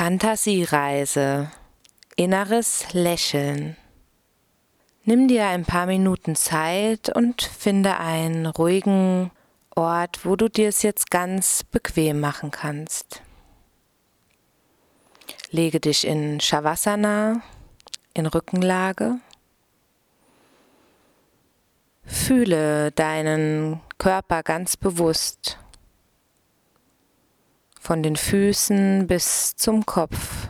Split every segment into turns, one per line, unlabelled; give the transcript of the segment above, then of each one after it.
Fantasiereise. Inneres Lächeln. Nimm dir ein paar Minuten Zeit und finde einen ruhigen Ort, wo du dir es jetzt ganz bequem machen kannst. Lege dich in Shavasana, in Rückenlage. Fühle deinen Körper ganz bewusst von den Füßen bis zum Kopf.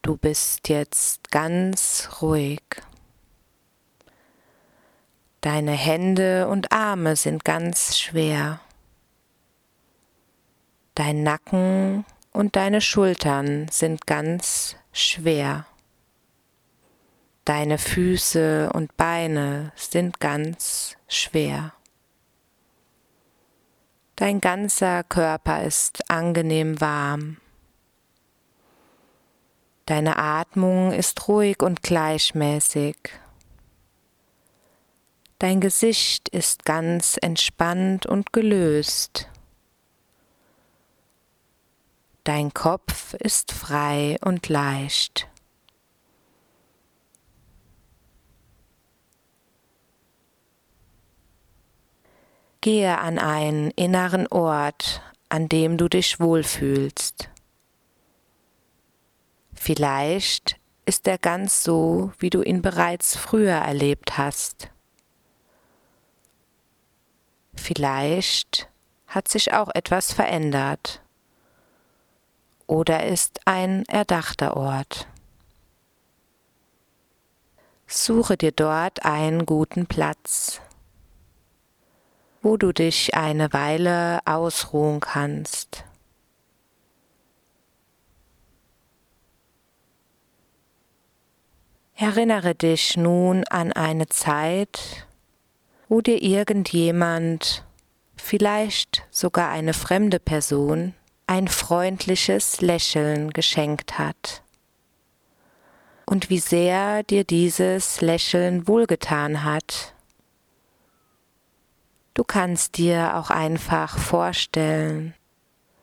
Du bist jetzt ganz ruhig. Deine Hände und Arme sind ganz schwer. Dein Nacken und deine Schultern sind ganz schwer. Deine Füße und Beine sind ganz schwer. Dein ganzer Körper ist angenehm warm. Deine Atmung ist ruhig und gleichmäßig. Dein Gesicht ist ganz entspannt und gelöst. Dein Kopf ist frei und leicht. Gehe an einen inneren Ort, an dem du dich wohlfühlst. Vielleicht ist er ganz so, wie du ihn bereits früher erlebt hast. Vielleicht hat sich auch etwas verändert oder ist ein erdachter Ort. Suche dir dort einen guten Platz wo du dich eine Weile ausruhen kannst. Erinnere dich nun an eine Zeit, wo dir irgendjemand, vielleicht sogar eine fremde Person, ein freundliches Lächeln geschenkt hat. Und wie sehr dir dieses Lächeln wohlgetan hat Du kannst dir auch einfach vorstellen,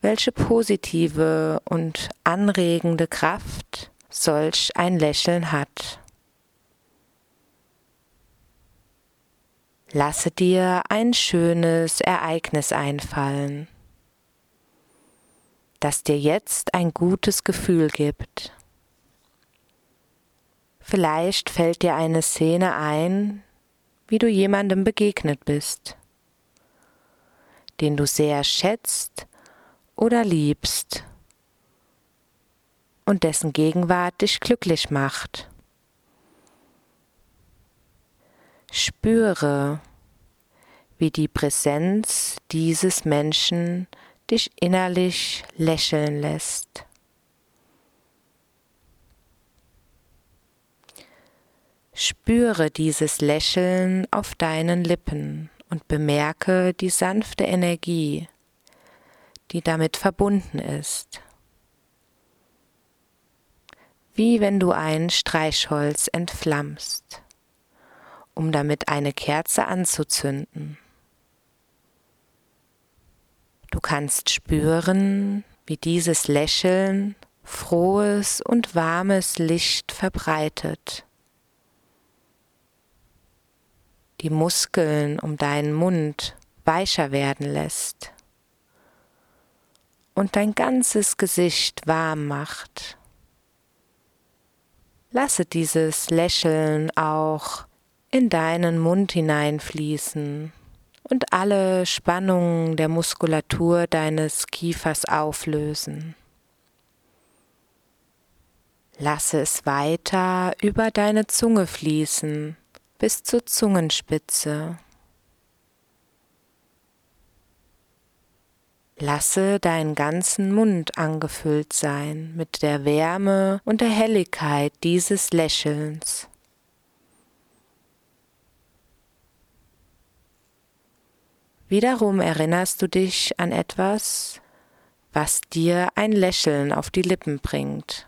welche positive und anregende Kraft solch ein Lächeln hat. Lasse dir ein schönes Ereignis einfallen, das dir jetzt ein gutes Gefühl gibt. Vielleicht fällt dir eine Szene ein, wie du jemandem begegnet bist den du sehr schätzt oder liebst und dessen Gegenwart dich glücklich macht. Spüre, wie die Präsenz dieses Menschen dich innerlich lächeln lässt. Spüre dieses Lächeln auf deinen Lippen und bemerke die sanfte Energie, die damit verbunden ist. Wie wenn du ein Streichholz entflammst, um damit eine Kerze anzuzünden. Du kannst spüren, wie dieses Lächeln frohes und warmes Licht verbreitet die Muskeln um deinen Mund weicher werden lässt und dein ganzes Gesicht warm macht. Lasse dieses Lächeln auch in deinen Mund hineinfließen und alle Spannungen der Muskulatur deines Kiefers auflösen. Lasse es weiter über deine Zunge fließen bis zur Zungenspitze. Lasse deinen ganzen Mund angefüllt sein mit der Wärme und der Helligkeit dieses Lächelns. Wiederum erinnerst du dich an etwas, was dir ein Lächeln auf die Lippen bringt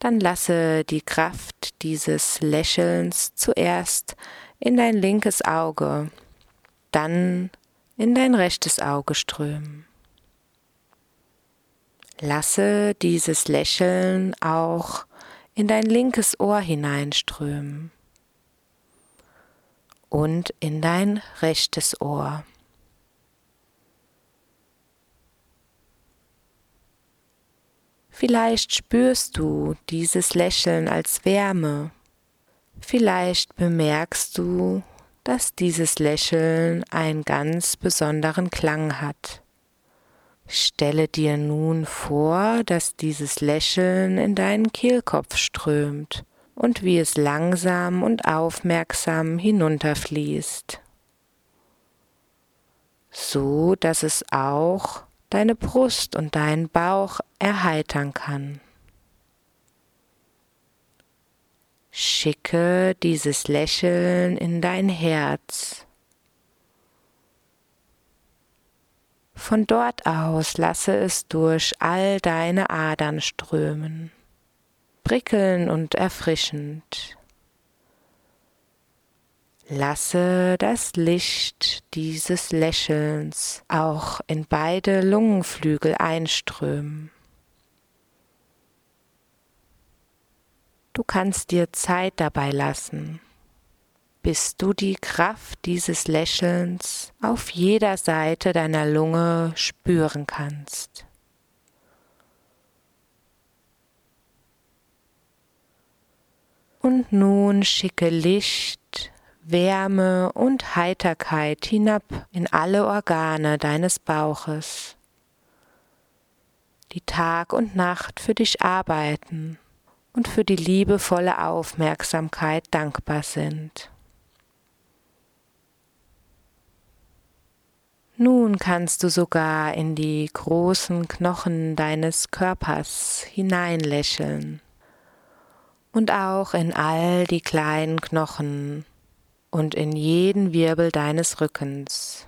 dann lasse die Kraft dieses Lächelns zuerst in dein linkes Auge, dann in dein rechtes Auge strömen. Lasse dieses Lächeln auch in dein linkes Ohr hineinströmen und in dein rechtes Ohr. Vielleicht spürst du dieses Lächeln als Wärme. Vielleicht bemerkst du, dass dieses Lächeln einen ganz besonderen Klang hat. Stelle dir nun vor, dass dieses Lächeln in deinen Kehlkopf strömt und wie es langsam und aufmerksam hinunterfließt, so dass es auch deine Brust und deinen Bauch erheitern kann. Schicke dieses Lächeln in dein Herz. Von dort aus lasse es durch all deine Adern strömen, prickeln und erfrischend. Lasse das Licht dieses Lächelns auch in beide Lungenflügel einströmen. Du kannst dir Zeit dabei lassen, bis du die Kraft dieses Lächelns auf jeder Seite deiner Lunge spüren kannst. Und nun schicke Licht, Wärme und Heiterkeit hinab in alle Organe deines Bauches, die Tag und Nacht für dich arbeiten und für die liebevolle Aufmerksamkeit dankbar sind. Nun kannst du sogar in die großen Knochen deines Körpers hineinlächeln und auch in all die kleinen Knochen und in jeden Wirbel deines Rückens.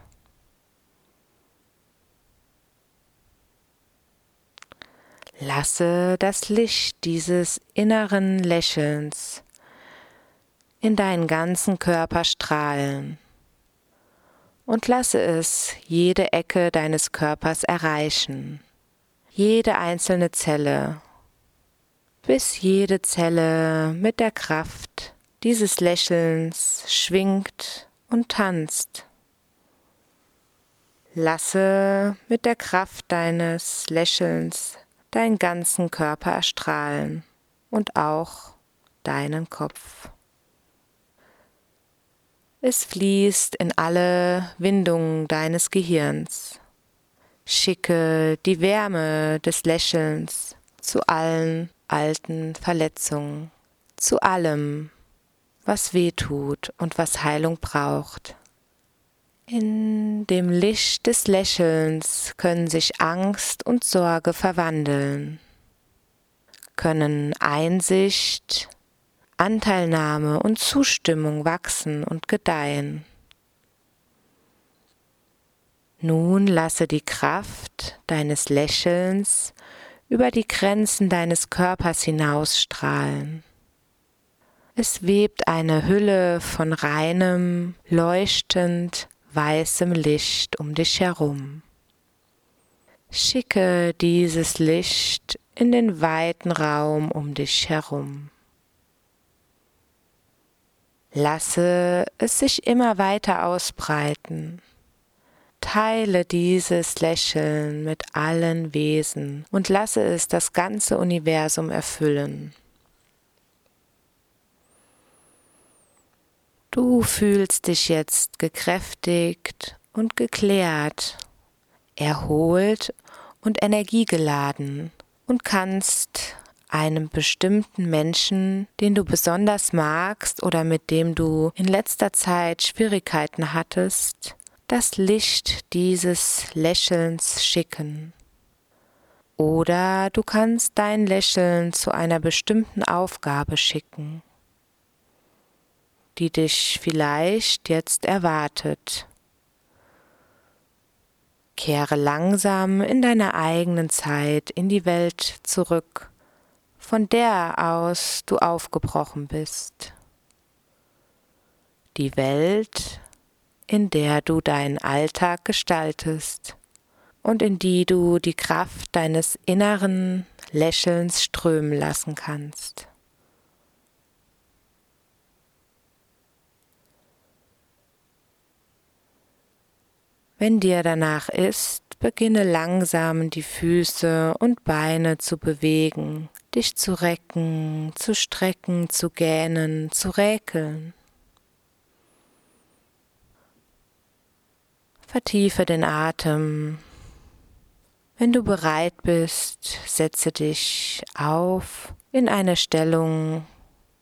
Lasse das Licht dieses inneren Lächelns in deinen ganzen Körper strahlen und lasse es jede Ecke deines Körpers erreichen, jede einzelne Zelle, bis jede Zelle mit der Kraft dieses Lächelns schwingt und tanzt. Lasse mit der Kraft deines Lächelns deinen ganzen Körper erstrahlen und auch deinen Kopf. Es fließt in alle Windungen deines Gehirns. Schicke die Wärme des Lächelns zu allen alten Verletzungen, zu allem, was weh tut und was Heilung braucht. In dem Licht des Lächelns können sich Angst und Sorge verwandeln, können Einsicht, Anteilnahme und Zustimmung wachsen und gedeihen. Nun lasse die Kraft deines Lächelns über die Grenzen deines Körpers hinausstrahlen. Es webt eine Hülle von reinem, leuchtend weißem Licht um dich herum. Schicke dieses Licht in den weiten Raum um dich herum. Lasse es sich immer weiter ausbreiten. Teile dieses Lächeln mit allen Wesen und lasse es das ganze Universum erfüllen. Du fühlst dich jetzt gekräftigt und geklärt, erholt und energiegeladen und kannst einem bestimmten Menschen, den du besonders magst oder mit dem du in letzter Zeit Schwierigkeiten hattest, das Licht dieses Lächelns schicken. Oder du kannst dein Lächeln zu einer bestimmten Aufgabe schicken die dich vielleicht jetzt erwartet. Kehre langsam in deiner eigenen Zeit in die Welt zurück, von der aus du aufgebrochen bist. Die Welt, in der du deinen Alltag gestaltest, und in die du die Kraft deines inneren Lächelns strömen lassen kannst. Wenn dir danach ist, beginne langsam die Füße und Beine zu bewegen, dich zu recken, zu strecken, zu gähnen, zu räkeln. Vertiefe den Atem. Wenn du bereit bist, setze dich auf in eine Stellung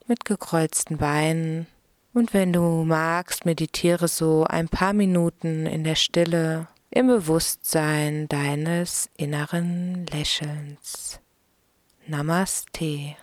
mit gekreuzten Beinen und wenn du magst, meditiere so ein paar Minuten in der Stille im Bewusstsein deines inneren Lächelns. Namaste.